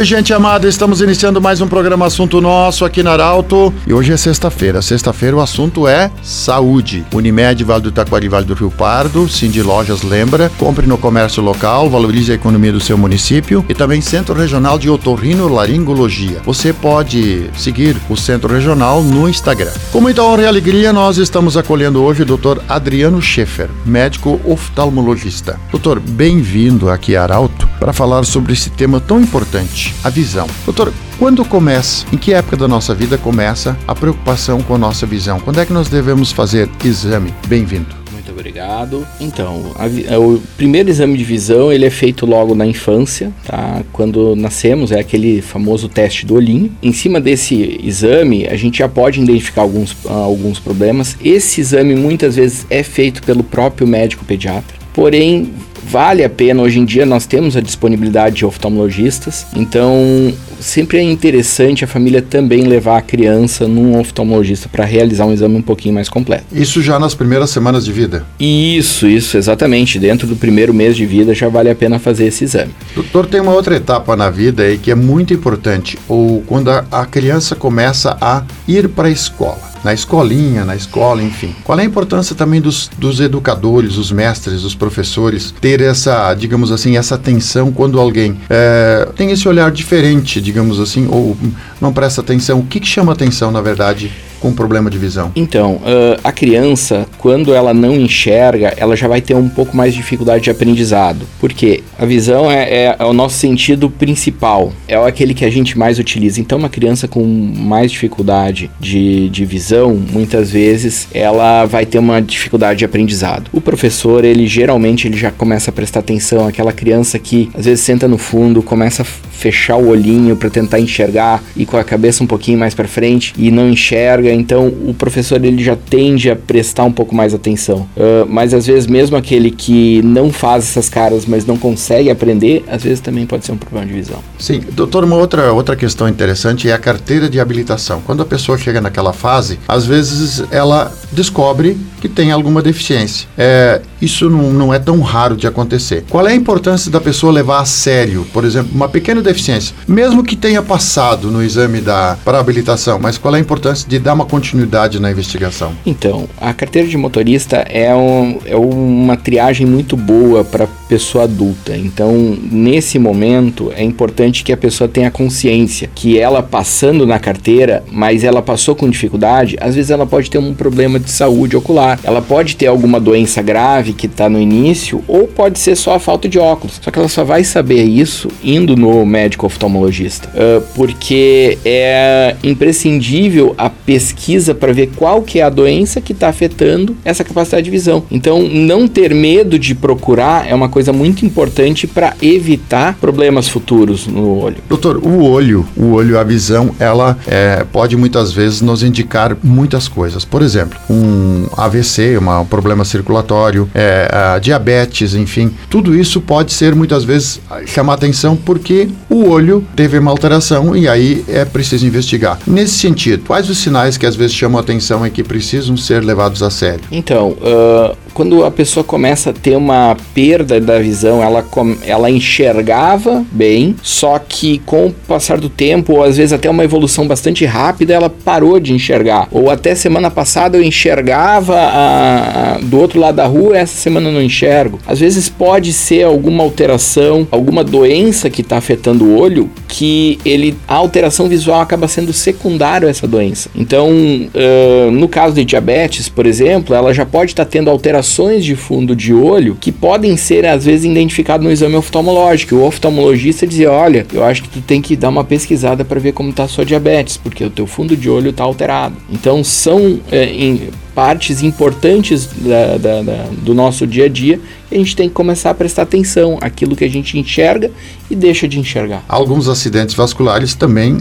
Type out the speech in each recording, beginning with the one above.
Oi, gente amada, estamos iniciando mais um programa Assunto Nosso aqui na Arauto. E hoje é sexta-feira. Sexta-feira o assunto é saúde. Unimed, Vale do Taquari, Vale do Rio Pardo, Cindy Lojas lembra, compre no comércio local, valorize a economia do seu município e também Centro Regional de Otorrino Laringologia. Você pode seguir o Centro Regional no Instagram. Com muita honra e alegria, nós estamos acolhendo hoje o Dr. Adriano Schaeffer, médico oftalmologista. Doutor, bem-vindo aqui a Arauto para falar sobre esse tema tão importante a visão. Doutor, quando começa, em que época da nossa vida começa a preocupação com a nossa visão? Quando é que nós devemos fazer exame? Bem-vindo. Muito obrigado. Então, a, o primeiro exame de visão ele é feito logo na infância, tá? Quando nascemos é aquele famoso teste do olhinho. Em cima desse exame a gente já pode identificar alguns, alguns problemas. Esse exame muitas vezes é feito pelo próprio médico pediatra. Porém, vale a pena. Hoje em dia nós temos a disponibilidade de oftalmologistas, então sempre é interessante a família também levar a criança num oftalmologista para realizar um exame um pouquinho mais completo. Isso já nas primeiras semanas de vida? Isso, isso, exatamente. Dentro do primeiro mês de vida já vale a pena fazer esse exame. Doutor, tem uma outra etapa na vida aí que é muito importante, ou quando a, a criança começa a ir para a escola na escolinha, na escola, enfim. Qual é a importância também dos, dos educadores, os mestres, os professores, ter essa, digamos assim, essa atenção quando alguém é, tem esse olhar diferente, digamos assim, ou não presta atenção? O que, que chama atenção, na verdade? Com problema de visão? Então, uh, a criança, quando ela não enxerga, ela já vai ter um pouco mais de dificuldade de aprendizado. Porque a visão é, é, é, o nosso sentido principal, é aquele que a gente mais utiliza. Então, uma criança com mais dificuldade de, de visão, muitas vezes, ela vai ter uma dificuldade de aprendizado. O professor, ele geralmente ele já começa a prestar atenção àquela criança que às vezes senta no fundo, começa a fechar o olhinho para tentar enxergar e com a cabeça um pouquinho mais para frente e não enxerga então o professor ele já tende a prestar um pouco mais atenção. Uh, mas às vezes mesmo aquele que não faz essas caras, mas não consegue aprender, às vezes também pode ser um problema de visão. Sim, doutor, uma outra, outra questão interessante é a carteira de habilitação. Quando a pessoa chega naquela fase, às vezes ela descobre que tem alguma deficiência. É, isso não, não é tão raro de acontecer. Qual é a importância da pessoa levar a sério, por exemplo, uma pequena deficiência, mesmo que tenha passado no exame da para habilitação, mas qual é a importância de dar uma continuidade na investigação? Então, a carteira de motorista é, um, é uma triagem muito boa para pessoa adulta. Então, nesse momento, é importante que a pessoa tenha consciência que ela passando na carteira, mas ela passou com dificuldade, às vezes ela pode ter um problema de saúde ocular. Ela pode ter alguma doença grave que está no início, ou pode ser só a falta de óculos. Só que ela só vai saber isso indo no médico oftalmologista, uh, porque é imprescindível a pesquisa para ver qual que é a doença que está afetando essa capacidade de visão. Então, não ter medo de procurar é uma coisa muito importante para evitar problemas futuros no olho. Doutor, o olho, o olho, a visão, ela é, pode muitas vezes nos indicar muitas coisas. Por exemplo, um AVC, uma, um problema circulatório, é, diabetes, enfim, tudo isso pode ser muitas vezes chamar atenção porque o olho teve uma alteração e aí é preciso investigar. Nesse sentido, quais os sinais que às vezes chamam atenção e que precisam ser levados a sério? Então, uh, quando a pessoa começa a ter uma perda da visão, ela, ela enxergava bem, só que com o passar do tempo, ou às vezes até uma evolução bastante rápida, ela parou de enxergar. Ou até semana passada eu enxergava a, a, do outro lado da rua, essa semana não enxergo. Às vezes pode ser alguma alteração, alguma doença que está afetando o olho, que ele a alteração visual acaba sendo secundário a essa doença. Então, uh, no caso de diabetes, por exemplo, ela já pode estar tá tendo alteração alterações de fundo de olho que podem ser às vezes identificadas no exame oftalmológico. O oftalmologista dizia: "Olha, eu acho que tu tem que dar uma pesquisada para ver como está sua diabetes, porque o teu fundo de olho está alterado". Então são é, em, partes importantes da, da, da, do nosso dia a dia a gente tem que começar a prestar atenção àquilo que a gente enxerga e deixa de enxergar. Alguns acidentes vasculares também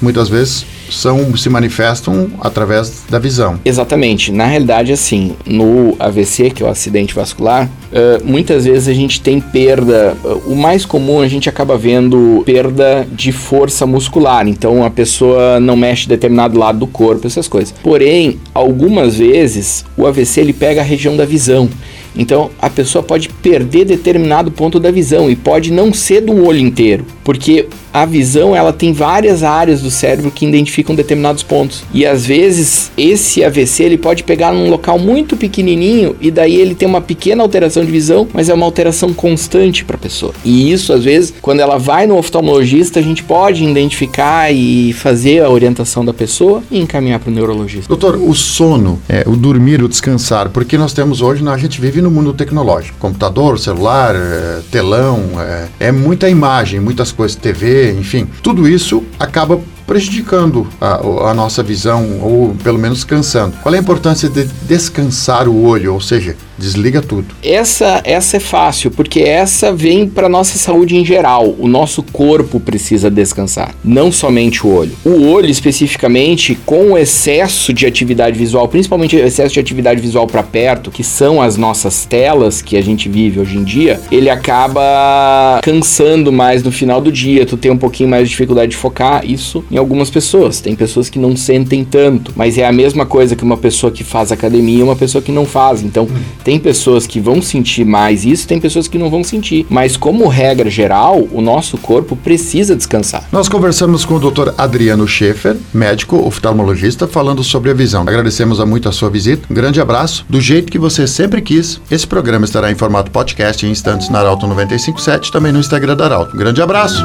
muitas vezes são se manifestam através da visão. Exatamente. Na realidade, assim, no AVC, que é o acidente vascular, uh, muitas vezes a gente tem perda. Uh, o mais comum a gente acaba vendo perda de força muscular. Então a pessoa não mexe determinado lado do corpo, essas coisas. Porém, algumas vezes o AVC ele pega a região da visão. Então a pessoa pode perder determinado ponto da visão e pode não ser do olho inteiro, porque a visão ela tem várias áreas do cérebro que identificam determinados pontos. E às vezes esse AVC ele pode pegar num local muito pequenininho e daí ele tem uma pequena alteração de visão, mas é uma alteração constante para a pessoa. E isso às vezes, quando ela vai no oftalmologista, a gente pode identificar e fazer a orientação da pessoa e encaminhar para o neurologista. Doutor, o sono, é, o dormir, o descansar, porque nós temos hoje, a gente vive no mundo tecnológico, computador, celular, é, telão, é, é muita imagem, muitas coisas, TV, enfim, tudo isso acaba prejudicando a, a, nossa visão ou pelo menos cansando. Qual é a importância de descansar o olho, ou seja, desliga tudo? Essa essa é fácil, porque essa vem para nossa saúde em geral. O nosso corpo precisa descansar, não somente o olho. O olho especificamente com o excesso de atividade visual, principalmente o excesso de atividade visual para perto, que são as nossas telas que a gente vive hoje em dia, ele acaba cansando mais no final do dia, tu tem um pouquinho mais de dificuldade de focar, isso em algumas pessoas. Tem pessoas que não sentem tanto, mas é a mesma coisa que uma pessoa que faz academia e uma pessoa que não faz. Então, tem pessoas que vão sentir mais isso, tem pessoas que não vão sentir. Mas como regra geral, o nosso corpo precisa descansar. Nós conversamos com o Dr. Adriano Schaefer, médico oftalmologista, falando sobre a visão. Agradecemos a muito a sua visita. Um grande abraço. Do jeito que você sempre quis, esse programa estará em formato podcast em instantes na Arauto 957, também no Instagram da Arauto. Um grande abraço.